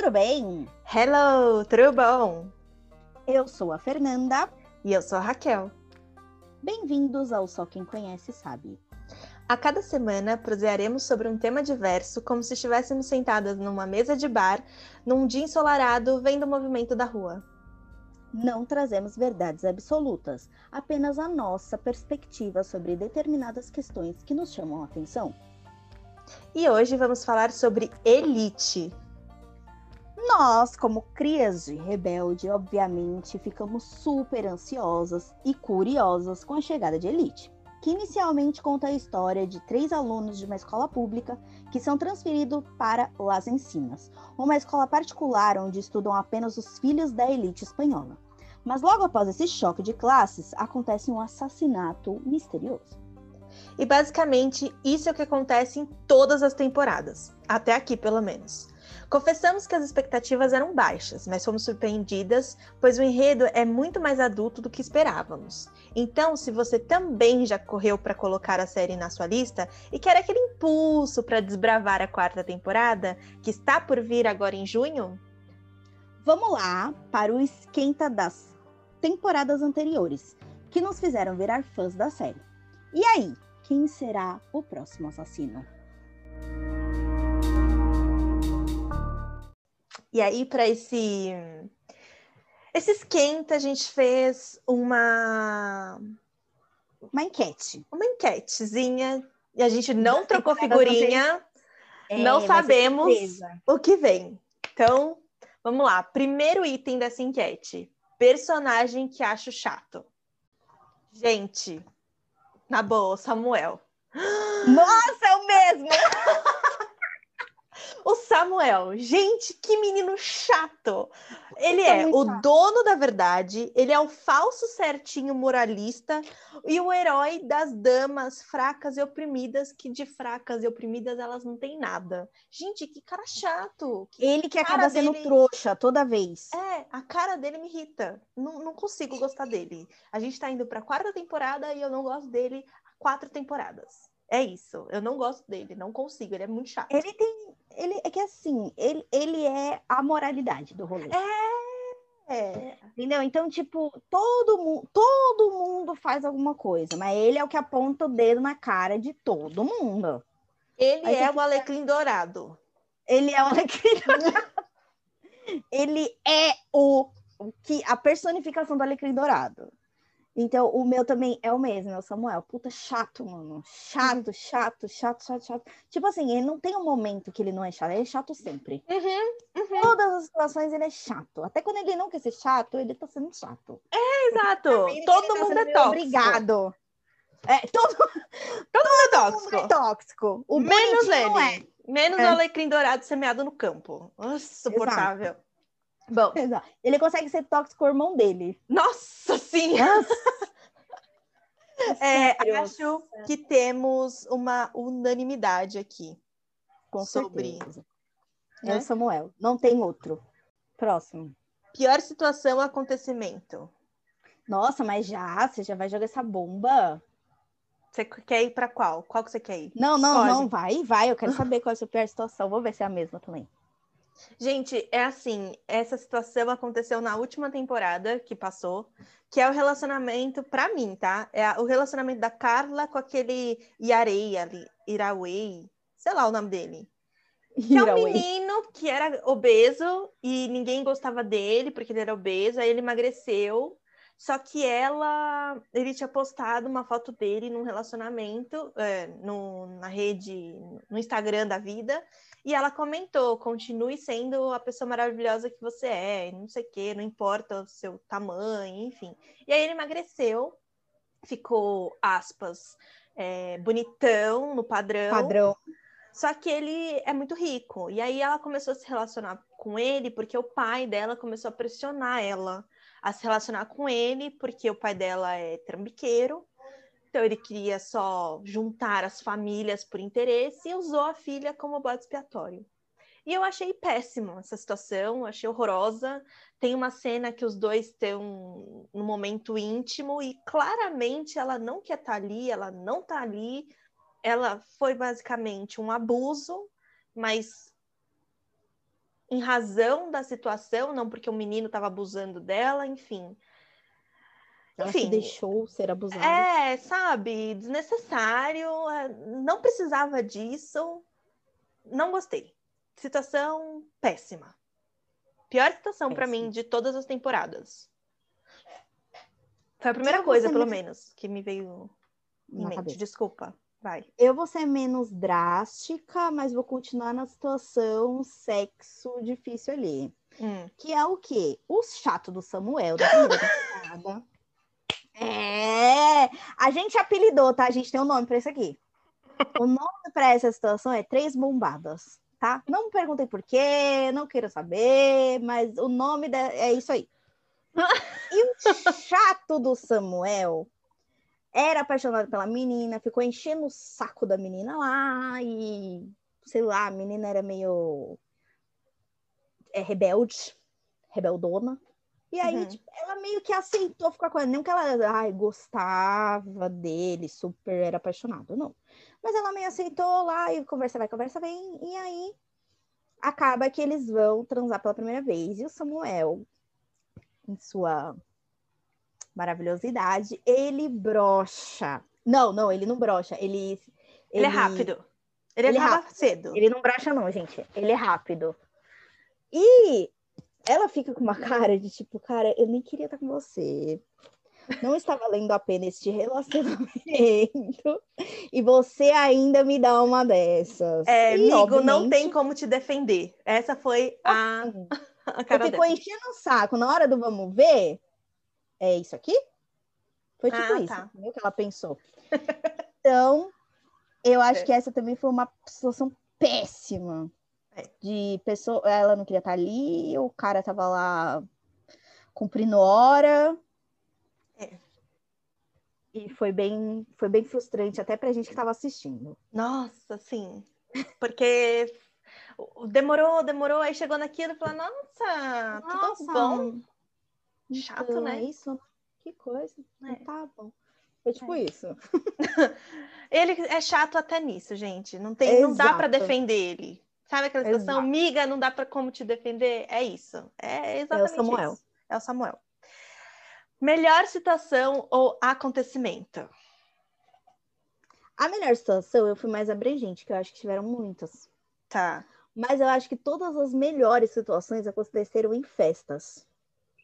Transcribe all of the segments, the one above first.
tudo bem? Hello, tudo bom? Eu sou a Fernanda. E eu sou a Raquel. Bem-vindos ao Só Quem Conhece Sabe. A cada semana prosearemos sobre um tema diverso, como se estivéssemos sentadas numa mesa de bar, num dia ensolarado, vendo o movimento da rua. Não trazemos verdades absolutas, apenas a nossa perspectiva sobre determinadas questões que nos chamam a atenção. E hoje vamos falar sobre elite. Nós, como crias de rebelde, obviamente ficamos super ansiosas e curiosas com a chegada de Elite, que inicialmente conta a história de três alunos de uma escola pública que são transferidos para Las Encinas, uma escola particular onde estudam apenas os filhos da elite espanhola. Mas logo após esse choque de classes, acontece um assassinato misterioso. E basicamente isso é o que acontece em todas as temporadas, até aqui pelo menos. Confessamos que as expectativas eram baixas, mas fomos surpreendidas, pois o enredo é muito mais adulto do que esperávamos. Então, se você também já correu para colocar a série na sua lista e quer aquele impulso para desbravar a quarta temporada, que está por vir agora em junho, vamos lá para o esquenta das temporadas anteriores, que nos fizeram virar fãs da série. E aí, quem será o próximo assassino? E aí, para esse esse esquenta, a gente fez uma uma enquete. Uma enquetezinha. E a gente não trocou figurinha. É, não sabemos o que vem. Então, vamos lá. Primeiro item dessa enquete: personagem que acho chato. Gente, na boa, Samuel. Nossa, é o mesmo! O Samuel, gente, que menino chato. Ele é o dono da verdade, ele é o falso certinho moralista e o herói das damas fracas e oprimidas, que de fracas e oprimidas elas não têm nada. Gente, que cara chato. Que ele que acaba sendo dele... trouxa toda vez. É, a cara dele me irrita. Não, não consigo gostar dele. A gente tá indo pra quarta temporada e eu não gosto dele há quatro temporadas. É isso. Eu não gosto dele, não consigo. Ele é muito chato. Ele tem. Ele é que assim, ele, ele é a moralidade do rolê. É. é. Entendeu? Então, tipo, todo, mu todo mundo faz alguma coisa, mas ele é o que aponta o dedo na cara de todo mundo. Ele Aí é o alecrim dourado. Ele é o alecrim dourado. ele é o, o que a personificação do alecrim dourado. Então, o meu também é o mesmo, é o Samuel. Puta, chato, mano. Chato, chato, chato, chato, chato. Tipo assim, ele não tem um momento que ele não é chato, ele é chato sempre. Uhum, uhum. Todas as situações ele é chato. Até quando ele não quer ser chato, ele tá sendo chato. É, exato. Todo tá mundo é tóxico. Obrigado. É, todo, todo mundo é tóxico. É tóxico. O Menos ele. É. Menos é. o alecrim dourado semeado no campo. Nossa, suportável. Exato. Bom, ele consegue ser tóxico com o irmão dele. Nossa, sim! é, acho que temos uma unanimidade aqui com sobre. Certeza. É né? o Samuel. Não tem outro. Próximo. Pior situação, acontecimento. Nossa, mas já? Você já vai jogar essa bomba? Você quer ir para qual? Qual que você quer ir? Não, não, não, vai, vai. Eu quero saber qual é a sua pior situação. Vou ver se é a mesma também. Gente, é assim, essa situação aconteceu na última temporada que passou, que é o relacionamento, para mim, tá? É o relacionamento da Carla com aquele Yarei ali, Irawei, sei lá o nome dele. Que é um menino que era obeso e ninguém gostava dele porque ele era obeso, aí ele emagreceu. Só que ela, ele tinha postado uma foto dele num relacionamento, é, no, na rede, no Instagram da vida, e ela comentou: continue sendo a pessoa maravilhosa que você é, não sei o quê, não importa o seu tamanho, enfim. E aí ele emagreceu, ficou, aspas, é, bonitão no padrão. Padrão. Só que ele é muito rico. E aí ela começou a se relacionar com ele porque o pai dela começou a pressionar ela a se relacionar com ele, porque o pai dela é trambiqueiro então ele queria só juntar as famílias por interesse e usou a filha como bode expiatório. E eu achei péssimo essa situação, achei horrorosa. Tem uma cena que os dois estão no momento íntimo e claramente ela não quer estar tá ali, ela não está ali. Ela foi basicamente um abuso, mas em razão da situação, não porque o menino estava abusando dela, enfim. Ela Enfim, se deixou ser abusada. É, sabe, desnecessário, é, não precisava disso, não gostei. Situação péssima. Pior situação para mim de todas as temporadas. Foi a primeira Eu vou coisa, pelo menos- menos, que me veio em na mente. cabeça. Desculpa, vai. Eu vou ser menos drástica, mas vou continuar na situação sexo difícil ali. Hum. Que é o quê? O chato do Samuel da primeira temporada. É! A gente apelidou, tá? A gente tem um nome pra isso aqui. O nome pra essa situação é Três Bombadas, tá? Não me perguntem por quê, não quero saber, mas o nome da- é isso aí. E o chato do Samuel era apaixonado pela menina, ficou enchendo o saco da menina lá e, sei lá, a menina era meio é, rebelde, rebeldona. E aí, Uhum. tipo, ela meio que aceitou ficar com ele. Não que ela ai, gostava dele, super era apaixonada, não. Mas ela meio aceitou lá e conversa vai, conversa vem. E aí acaba que eles vão transar pela primeira vez. E o Samuel, em sua maravilhosidade, ele brocha. Não, não, ele não brocha. Ele, Ele, é rápido. Ele, ele é rápido. cedo. Ele não brocha, não, gente. Ele é rápido. E ela fica com uma cara de tipo, cara, eu nem queria estar com você. Não está valendo a pena este relacionamento. E você ainda me dá uma dessas. É, E, amigo, não obviamente, tem como te defender. Essa foi a, a cara Você ficou enchendo o saco na hora do vamos ver? É isso aqui? Foi tipo Ah, isso, tá. entendeu? Que ela pensou. Então, eu acho É. que essa também foi uma situação péssima. É. De pessoa, ela não queria estar ali, o cara tava lá cumprindo hora. É. E foi bem, foi bem frustrante até pra gente que tava assistindo. Nossa, sim. Porque demorou, demorou, aí chegou naquilo e falou, nossa, tudo bom? Chato, então, né? É isso? Que coisa. É. Tá bom. Foi tipo isso. Ele é chato até nisso, gente. Não tem, não dá para defender ele. Sabe aquela situação, Exato. miga, não dá para como te defender? É isso. É exatamente Samuel. isso. É o Samuel. Melhor situação ou acontecimento? A melhor situação, eu fui mais abrangente, que eu acho que tiveram muitas. Tá. Mas eu acho que todas as melhores situações aconteceram em festas.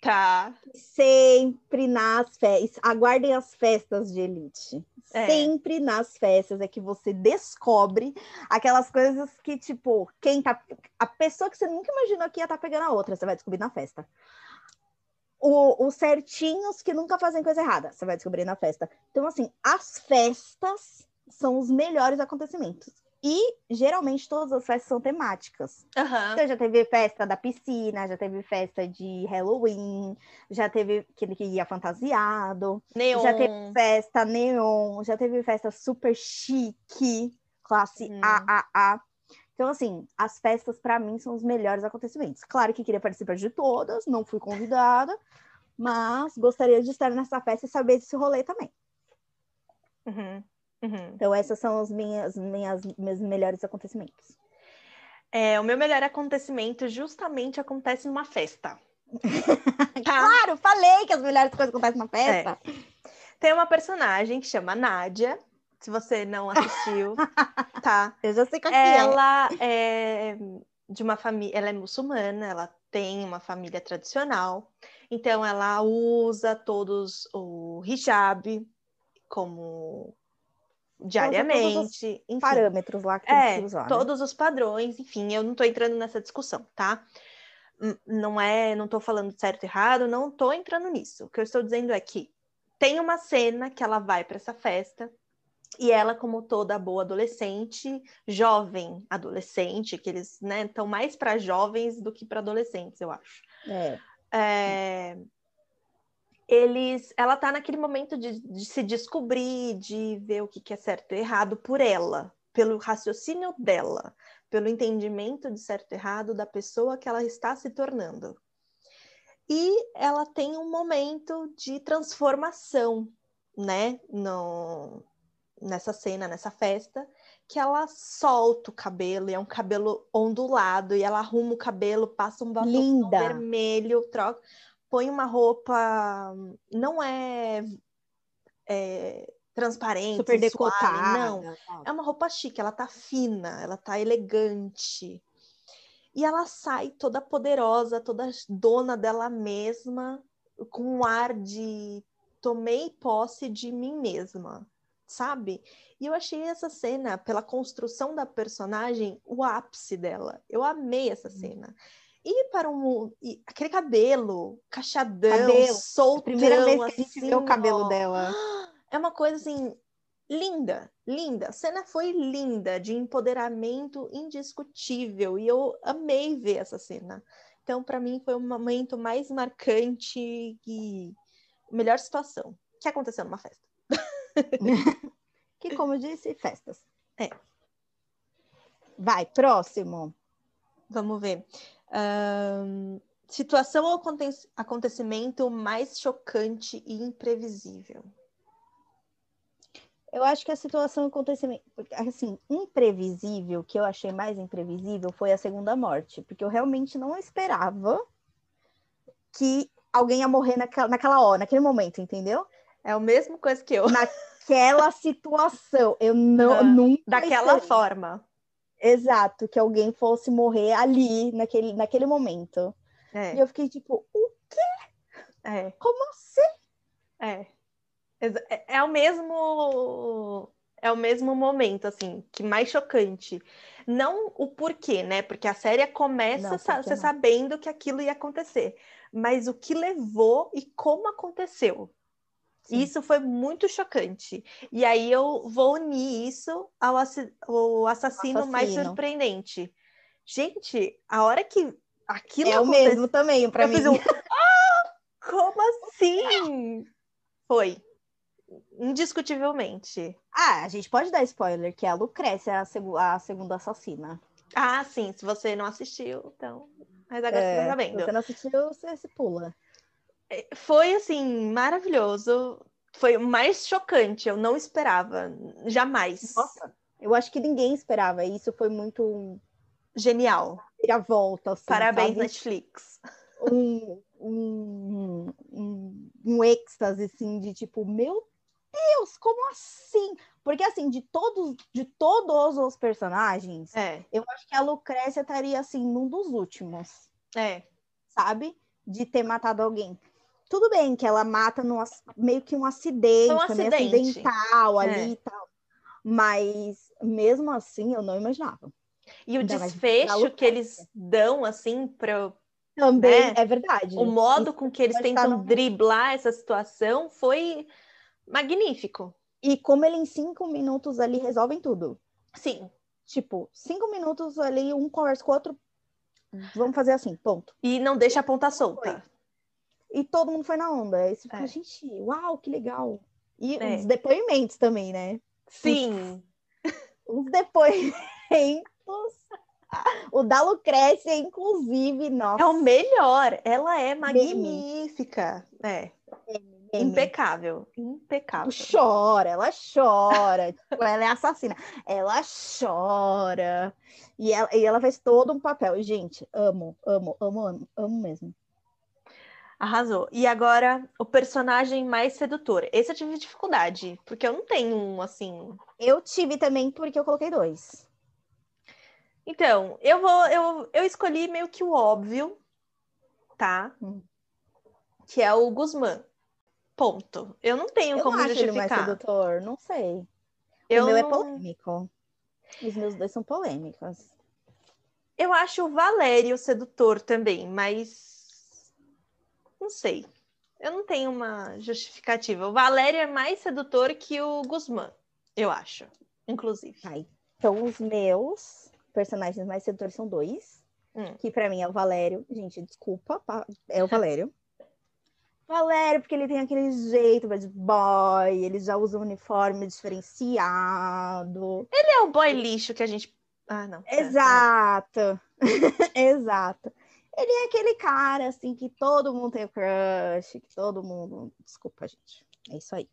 Tá. Sempre nas festas. Aguardem as festas de elite. É. Sempre nas festas é que você descobre aquelas coisas que, tipo, quem tá. A pessoa que você nunca imaginou que ia estar pegando a outra, você vai descobrir na festa. O- os certinhos que nunca fazem coisa errada, você vai descobrir na festa. Então, assim, as festas são os melhores acontecimentos. E geralmente todas as festas são temáticas. Aham. Então, já teve festa da piscina, já teve festa de Halloween, já teve aquele que ia fantasiado, Neon. já teve festa neon, já teve festa super chique, classe Hum. AAA. Então, assim, as festas para mim são os melhores acontecimentos. Claro que queria participar de todas, não fui convidada, mas gostaria de estar nessa festa e saber desse rolê também. Uhum. Uhum. Então, essas são as minhas, minhas, meus melhores acontecimentos. É, o meu melhor acontecimento justamente acontece numa festa. Tá? Claro, falei que as melhores coisas acontecem na festa. Tem uma personagem que chama Nádia. Se você não assistiu, tá? Eu já sei qual que é. Ela é de uma família, ela é muçulmana, ela tem uma família tradicional, então ela usa todos o hijab como diariamente, enfim. Parâmetros lá que tem É, que usar. né? todos os padrões, enfim, eu não tô entrando nessa discussão, tá? Não é, não tô falando certo e errado, não tô entrando nisso. O que eu estou dizendo é que tem uma cena que ela vai para essa festa e ela, como toda boa adolescente, jovem adolescente, que eles né, estão mais para jovens do que para adolescentes, eu acho. É. É, eles, ela tá naquele momento de, de se descobrir, de ver o que, que é certo e errado por ela, pelo raciocínio dela, pelo entendimento de certo e errado da pessoa que ela está se tornando. E ela tem um momento de transformação, né, no, nessa cena, nessa festa, que ela solta o cabelo, e é um cabelo ondulado, e ela arruma o cabelo, passa um batom vermelho, troca, põe uma roupa, não é, é transparente, Super suave, decotada. não. É uma roupa chique, ela tá fina, ela tá elegante. E ela sai toda poderosa, toda dona dela mesma, com um ar de tomei posse de mim mesma, sabe? E eu achei essa cena, pela construção da personagem, o ápice dela. Eu amei essa cena. E para um. e aquele cabelo, cachadão, Cabelo. soltão. Primeira vez que a gente assim, vê o cabelo ó. dela. É uma coisa assim linda, linda. A cena foi linda, de empoderamento indiscutível, e eu amei ver essa cena. Então, para mim, foi o momento mais marcante e melhor situação que aconteceu numa festa. Que, como eu disse, festas. É. Vai, próximo. Vamos ver. Situação ou aconte- acontecimento mais chocante e imprevisível. Eu acho que a situação acontecimento, assim, imprevisível, que eu achei mais imprevisível foi a segunda morte, porque eu realmente não esperava que alguém ia morrer naquela, naquela hora, naquele momento, entendeu? É a mesma coisa que eu. Aquela situação, eu não Ah, nunca Daquela esperei. forma. Exato, que alguém fosse morrer ali, naquele, naquele momento. E É, eu fiquei tipo, "Uh, é. como assim? É. É. é o mesmo é o mesmo momento assim, que mais chocante. Não o porquê, né? Porque a série começa Não, sa- não. sabendo que aquilo ia acontecer, mas o que levou e como aconteceu. Sim. Isso foi muito chocante. E aí eu vou unir isso ao, assi- ao assassino, mais Assassino. surpreendente. Gente, a hora que aquilo É o mesmo também, pra eu mim. um ah, como assim? Foi. Indiscutivelmente. Ah, a gente pode dar spoiler, que a Lucrécia é a, segu- a segunda assassina. Ah, sim, se você não assistiu, então. Mas agora você tá É, sabendo. se você não assistiu, você se pula. Foi assim, maravilhoso. Foi o mais chocante, eu não esperava. Jamais. Nossa, eu acho que ninguém esperava. Isso foi muito Genial. volta, assim, Parabéns, sabe? Netflix. Um, um, um, um êxtase, assim, de tipo, meu Deus, como assim? Porque, assim, de todos, de todos os personagens, É, eu acho que a Lucrécia estaria, assim, num dos últimos. é. sabe? De ter matado alguém. Tudo bem que ela mata num, meio que um acidente, um meio acidente. acidental ali É. e tal. Mas mesmo assim eu não imaginava. E o desfecho que eles dão, assim, para Também Né? é verdade. o modo Isso com que eles tentam no- driblar essa situação foi magnífico. E como ele em cinco minutos ali resolvem tudo. Sim. Tipo, cinco minutos ali, um conversa com o outro. Vamos fazer assim, ponto. E não deixa a ponta solta. E todo mundo foi na onda. Aí você fica, É. gente, uau, que legal. E É. os depoimentos também, né? Sim. os depoimentos. O da Lucrécia, inclusive, nossa. É o melhor. Ela é magnífica. É. meme. Impecável. Impecável. Chora, ela chora. tipo, ela é assassina. Ela chora. E ela, e ela faz todo um papel. Gente, amo, amo, amo, amo, amo mesmo. Arrasou. E agora, o personagem mais sedutor. Esse eu tive dificuldade, porque eu não tenho um assim. Eu tive também porque eu coloquei dois. Então, eu vou. Eu, eu escolhi meio que o óbvio, tá? Hum. Que é o Guzmán. Ponto. Eu não tenho Eu como não acho ele mais justificar. sedutor, não sei. Eu, o meu é polêmico. Os meus dois são polêmicos. eu acho o Valério sedutor também, mas não sei. Eu não tenho uma justificativa. O Valério é mais sedutor que o Guzmán, eu acho, inclusive. Ai, Então, os meus personagens mais sedutores são dois. Hum. Que pra mim é o Valério. Gente, desculpa, pa- é o Valério. Valério, porque ele tem aquele jeito bad boy, ele já usa um uniforme diferenciado. Ele é o boy lixo que a gente. Ah, não. É, Exato. Exato. Ele é aquele cara, assim, que todo mundo tem crush, que todo mundo. Desculpa, gente. É isso aí.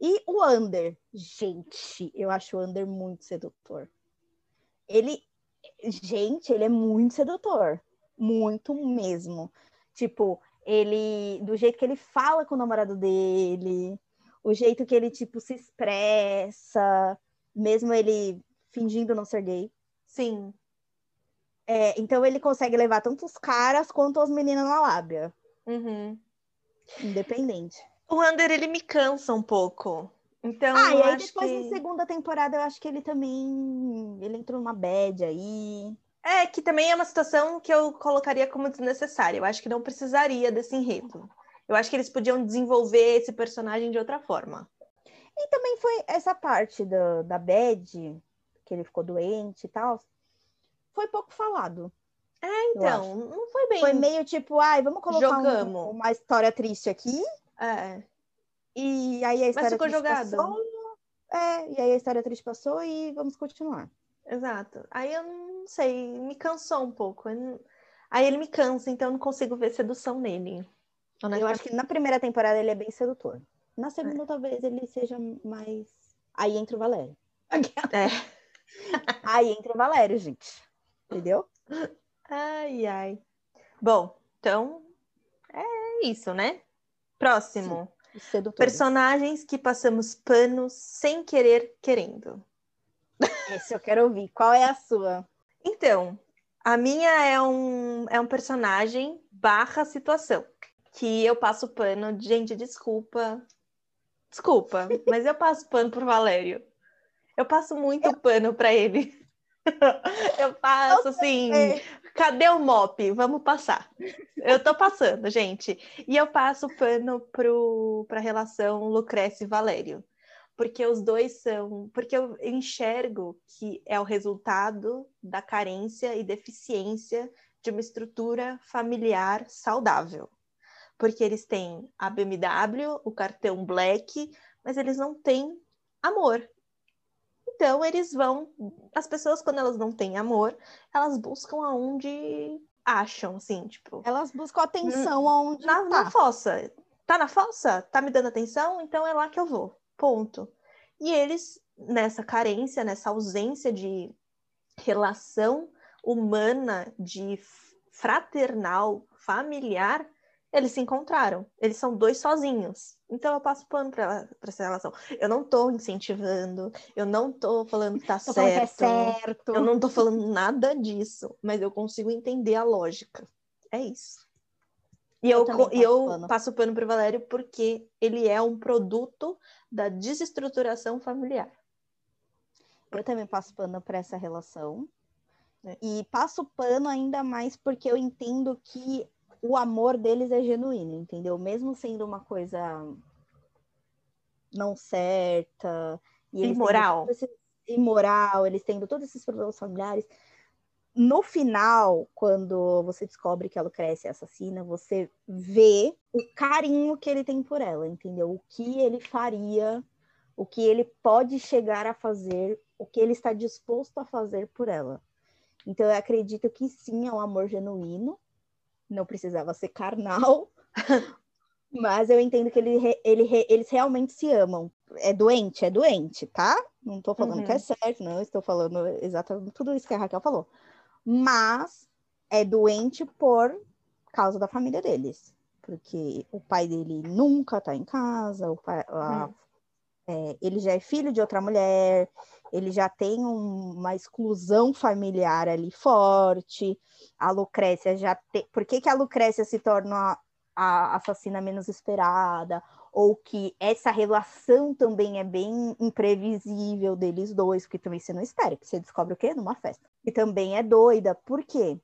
E o Under, gente, eu acho o Under muito sedutor. Ele, gente, ele é muito sedutor, muito mesmo. Tipo, ele, do jeito que ele fala com o namorado dele, o jeito que ele, tipo, se expressa, mesmo ele fingindo não ser gay. Sim. É, então ele consegue levar tanto os caras quanto as meninas na lábia. Uhum. Independente. O Under, ele me cansa um pouco. Então, ah, e aí depois que... na segunda temporada eu acho que ele também ele entrou numa bad aí. É, que também é uma situação que eu colocaria como desnecessária. Eu acho que não precisaria desse enredo. Eu acho que eles podiam desenvolver esse personagem de outra forma. E também foi essa parte do, da bad, que ele ficou doente e tal, foi pouco falado. É, então, não foi bem. Foi meio tipo, ai, vamos colocar um- uma história triste aqui, É. e aí a história ficou triste passou. É, e aí a história triste passou e vamos continuar. Exato. Aí eu não sei, me cansou um pouco. Não- Aí ele me cansa, então eu não consigo ver sedução nele. Eu acho que na primeira temporada ele é bem sedutor. Na segunda, É. talvez ele seja mais. Aí entra o Valério. É. Aí entra o Valério, gente. Entendeu? Ai, ai. Bom, então é isso, né? Próximo. Sedutores. Personagens que passamos panos sem querer querendo. Esse eu quero ouvir. Qual é a sua? Então, a minha é um, é um personagem barra situação. Que eu passo pano. Gente, desculpa. Desculpa, mas eu passo pano pro Valério. Eu passo muito pano pra ele. Eu passo assim. Cadê o mop? Vamos passar. Eu tô passando, gente. E eu passo pano para a relação Lucrécia e Valério. Porque os dois são. Porque eu enxergo que é o resultado da carência e deficiência de uma estrutura familiar saudável. Porque eles têm a BMW, o cartão Black, mas eles não têm amor. Então, eles vão. As pessoas, quando elas não têm amor, elas buscam aonde acham, assim, tipo, Elas buscam atenção aonde na, tá. na fossa. Tá na fossa? Tá me dando atenção? Então é lá que eu vou. Ponto. E eles, nessa carência, nessa ausência de relação humana, de fraternal, familiar, eles se encontraram. Eles são dois sozinhos. Então eu passo pano pra essa relação. Eu não tô incentivando, eu não tô falando que tá Tô falando que é certo. certo. Eu não tô falando nada disso, mas eu consigo entender a lógica. É isso. E Eu eu, e eu passo pano. passo pano pro Valério porque ele é um produto da desestruturação familiar. Eu também passo pano para essa relação. É. E passo pano ainda mais porque eu entendo que o amor deles é genuíno, entendeu? Mesmo sendo uma coisa não certa. E Imoral. imoral, eles tendo todos esses problemas familiares. No final, quando você descobre que a Lucrécia é assassina, você vê o carinho que ele tem por ela, entendeu? O que ele faria, o que ele pode chegar a fazer, o que ele está disposto a fazer por ela. Então, eu acredito que sim, é um amor genuíno, não precisava ser carnal, mas eu entendo que ele, ele eles realmente se amam. É doente? É doente, tá? Não tô falando Uhum. que é certo, não estou falando exatamente tudo isso que a Raquel falou. Mas é doente por causa da família deles. Porque o pai dele nunca tá em casa, o pai- a- Hum. É, ele já é filho de outra mulher, ele já tem um- uma exclusão familiar ali forte. A Lucrécia já tem. Por que, que a Lucrécia se torna a assassina menos esperada? Ou que essa relação também é bem imprevisível deles dois, porque também você não espera, que você descobre o quê? Numa festa. E também é doida. Por quê?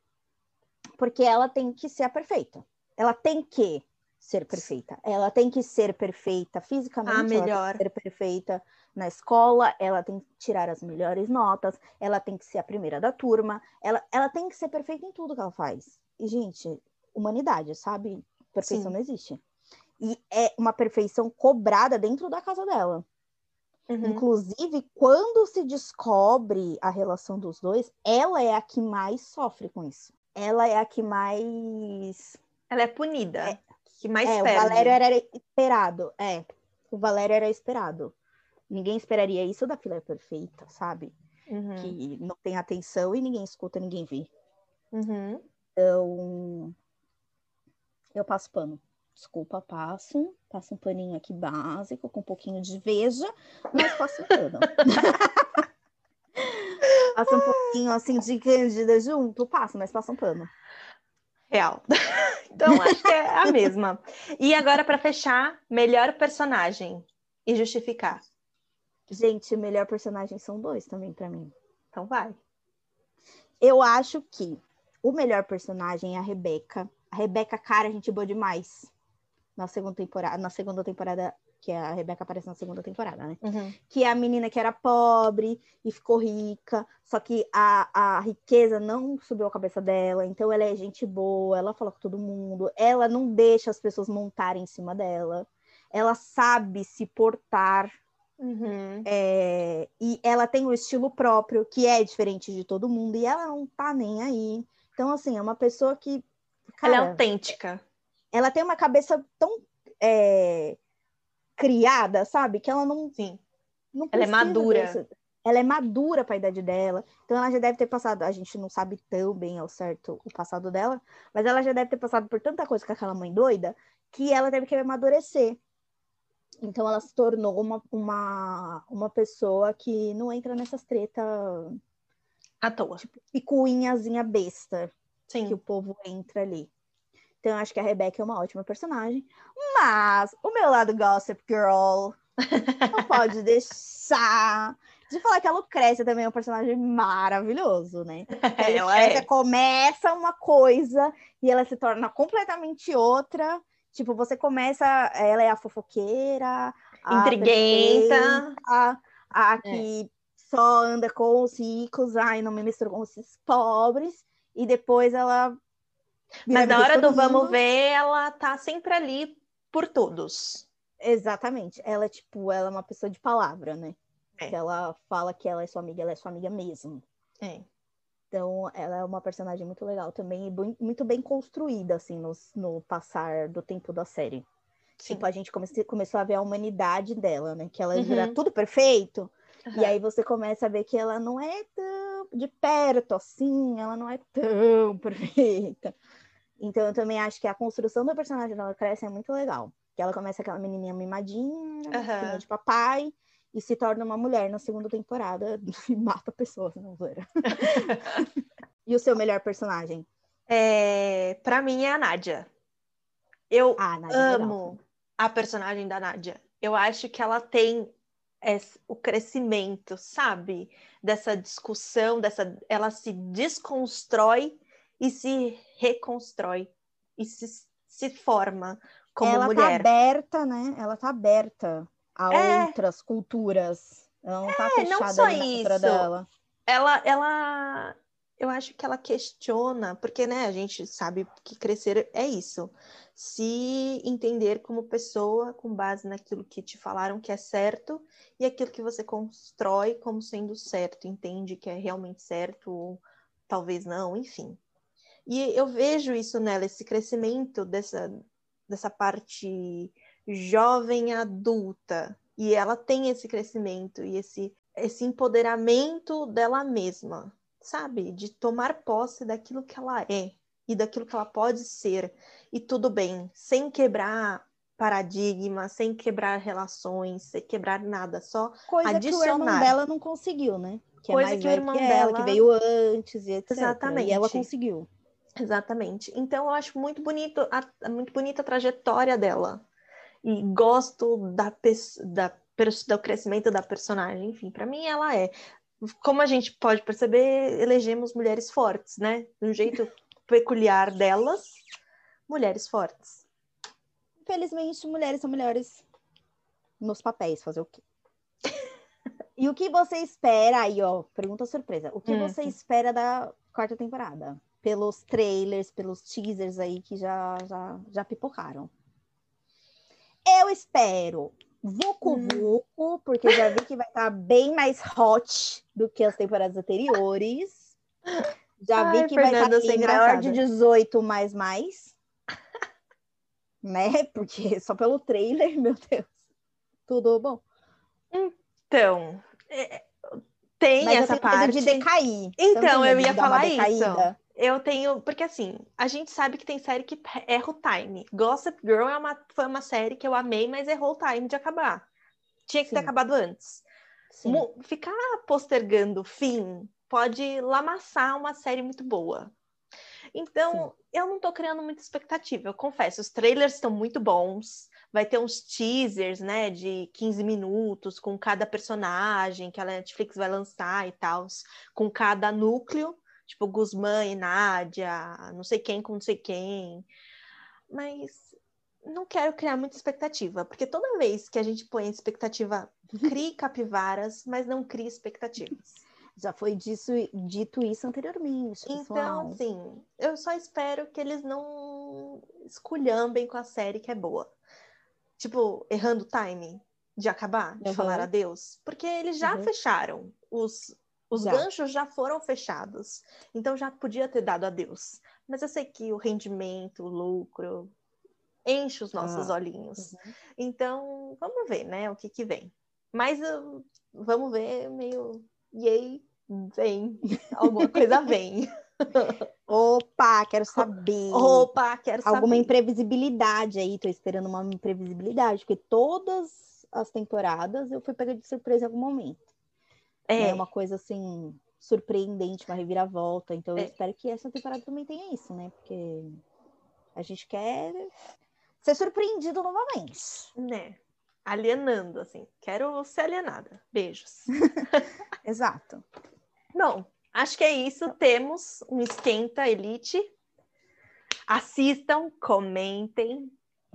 Porque ela tem que ser a perfeita. Ela tem que ser perfeita. Ela tem que ser perfeita fisicamente, A ela tem melhor. que ser perfeita na escola, ela tem que tirar as melhores notas, ela tem que ser a primeira da turma, ela, ela tem que ser perfeita em tudo que ela faz. E, gente, humanidade, sabe? Perfeição Sim. não existe. E é uma perfeição cobrada dentro da casa dela. Uhum. Inclusive, quando se descobre a relação dos dois, ela é a que mais sofre com isso. Ela é a que mais. Ela é punida. Que mais é, o perde. Valério era esperado. É. o Valério era esperado. Ninguém esperaria isso da filha perfeita, sabe? Uhum. Que não tem atenção e ninguém escuta, ninguém vê. Uhum. Então, eu passo pano. Desculpa, passo. Passo um paninho aqui básico, com um pouquinho de veja, mas passo um pano. passo um pouquinho assim de cândida junto, passo, mas passo um pano. Real. então, acho que é a mesma. E agora, para fechar, melhor personagem e justificar. Gente, melhor personagem são dois também para mim. Então vai. Eu acho que o melhor personagem é a Rebeca. A Rebeca, cara, a gente boa demais. Na segunda temporada, na segunda temporada, que a Rebeca aparece na segunda temporada, né? Uhum. Que é a menina que era pobre e ficou rica, só que a, a riqueza não subiu a cabeça dela, então ela é gente boa, ela fala com todo mundo, ela não deixa as pessoas montarem em cima dela, ela sabe se portar Uhum. é, e ela tem o estilo próprio, que é diferente de todo mundo, e ela não tá nem aí. Então, assim, é uma pessoa que. Ela é cara, autêntica. ela tem uma cabeça tão é, criada, sabe? Que ela não. Sim. não Ela é madura. desse- Ela é madura para a idade dela. Então, ela já deve ter passado. A gente não sabe tão bem ao certo o passado dela, mas ela já deve ter passado por tanta coisa com aquela mãe doida que ela teve que amadurecer. Então, ela se tornou uma, uma, uma pessoa que não entra nessas tretas À toa. picuinhazinha besta Sim. que o povo entra ali. Então, eu acho que a Rebecca é uma ótima personagem. Mas o meu lado Gossip Girl não pode deixar de falar que a Lucrécia também é um personagem maravilhoso, né? Ela é. começa uma coisa e ela se torna completamente outra. Tipo, você começa, ela é a fofoqueira, a Intriguenta. a, a que só anda com os ricos, ai, não me misturo com os pobres, e depois ela. Mas na hora do todo vamos mundo. ver, ela tá sempre ali por todos. Exatamente. Ela, tipo, ela é uma pessoa de palavra, né? É. Ela fala que ela é sua amiga, ela é sua amiga mesmo. É. Então, ela é uma personagem muito legal também e muito bem construída, assim, no, no passar do tempo da série. Sim. Tipo, a gente come- começou a ver a humanidade dela, né? Que ela Uhum. era tudo perfeito. E Aham. aí você começa a ver que ela não é tão de perto assim, ela não é tão perfeita. Então, eu também acho que a construção do personagem dela cresce é muito legal. Que ela começa aquela menininha mimadinha, filha de papai, e se torna uma mulher na segunda temporada e mata pessoas, não zoeira. e o seu melhor personagem? É, para mim é a Nádia. Eu Ah, Nádia é amo a personagem da Nádia. Eu acho que ela tem es- o crescimento, sabe? Dessa discussão, dessa, ela se desconstrói e se reconstrói e se, se forma como ela tá mulher. aberta, né? Ela tá aberta a É. outras culturas. Ela não tá É, não fechada só ali na isso. dela. ela, ela, eu acho que ela questiona, porque, né, a gente sabe que crescer é isso. Se entender como pessoa com base naquilo que te falaram que é certo e aquilo que você constrói como sendo certo, entende que é realmente certo ou talvez não, enfim. E eu vejo isso nela, esse crescimento dessa, dessa parte jovem adulta. E ela tem esse crescimento e esse, esse empoderamento dela mesma, sabe? De tomar posse daquilo que ela é e daquilo que ela pode ser. E tudo bem, sem quebrar paradigma, sem quebrar relações, sem quebrar nada, só Coisa que o irmão Adicionar. dela não conseguiu, né? Que Coisa é mais que o irmão que ela, dela- que veio antes e etc. Exatamente. E ela conseguiu. Exatamente. Então eu acho muito bonito a, muito bonita a trajetória dela. E gosto da, da, do crescimento da personagem. Enfim, para mim ela é. Como a gente pode perceber, elegemos mulheres fortes, né? De um jeito peculiar delas, mulheres fortes. Infelizmente, mulheres são melhores nos papéis, fazer o quê? e o que você espera aí, ó? Pergunta surpresa. O que Hum. você espera da quarta temporada? Pelos trailers, pelos teasers aí que já, já, já pipocaram. Eu espero Vucu Hum. Vucu, porque já vi que vai estar bem mais hot do que as temporadas anteriores. Já vi Ai, que vai estar Fernanda, sem maior de graçada. 18 mais mais. né? Porque só pelo trailer, meu Deus. tudo bom? Então, é, tem Mas essa parte. de decair. Então, eu ia falar isso. Eu tenho, porque assim, a gente sabe que tem série que erra o time. Gossip Girl é uma, foi uma série que eu amei, mas errou o time de acabar. Tinha que ter Sim. acabado antes. Sim. Mo- Ficar postergando o fim pode lamaçar uma série muito boa. Então, eu não tô criando muita expectativa, eu confesso. Os trailers estão muito bons. Vai ter uns teasers, né, de 15 minutos com cada personagem que a Netflix vai lançar e tal, com cada núcleo, tipo Guzmán e Nádia, não sei quem com não sei quem. Mas não quero criar muita expectativa, porque toda vez que a gente põe expectativa, crie capivaras, mas não cria expectativas. Já foi disso, dito isso anteriormente, Então, pessoal. assim, eu só espero que eles não esculhambem com a série que é boa. Tipo, errando o timing de acabar, de Uhum. falar adeus. Porque eles já Uhum. fecharam. Os, os Já. ganchos já foram fechados. Então já podia ter dado adeus. Mas eu sei que o rendimento, o lucro, enche os nossos Ah. olhinhos. Uhum. Então, vamos ver, né, o que que vem. Mas eu- vamos ver meio... Yay, vem. Alguma coisa vem. Opa, quero saber. Opa, quero saber. Alguma imprevisibilidade aí, tô esperando uma imprevisibilidade, porque todas as temporadas eu fui pega de surpresa em algum momento. É, É uma coisa assim, surpreendente, uma reviravolta. Então eu É. espero que essa temporada também tenha isso, né? Porque a gente quer ser surpreendido novamente. né? Alienando, assim. Quero ser alienada. Beijos. Exato. Bom, acho que é isso. Temos um Esquenta Elite. Assistam, comentem,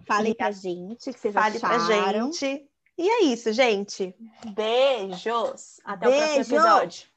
Falem E pra gente o que vocês fale pra acharam. gente. E é isso, gente. Beijos. Até o próximo Beijo. episódio.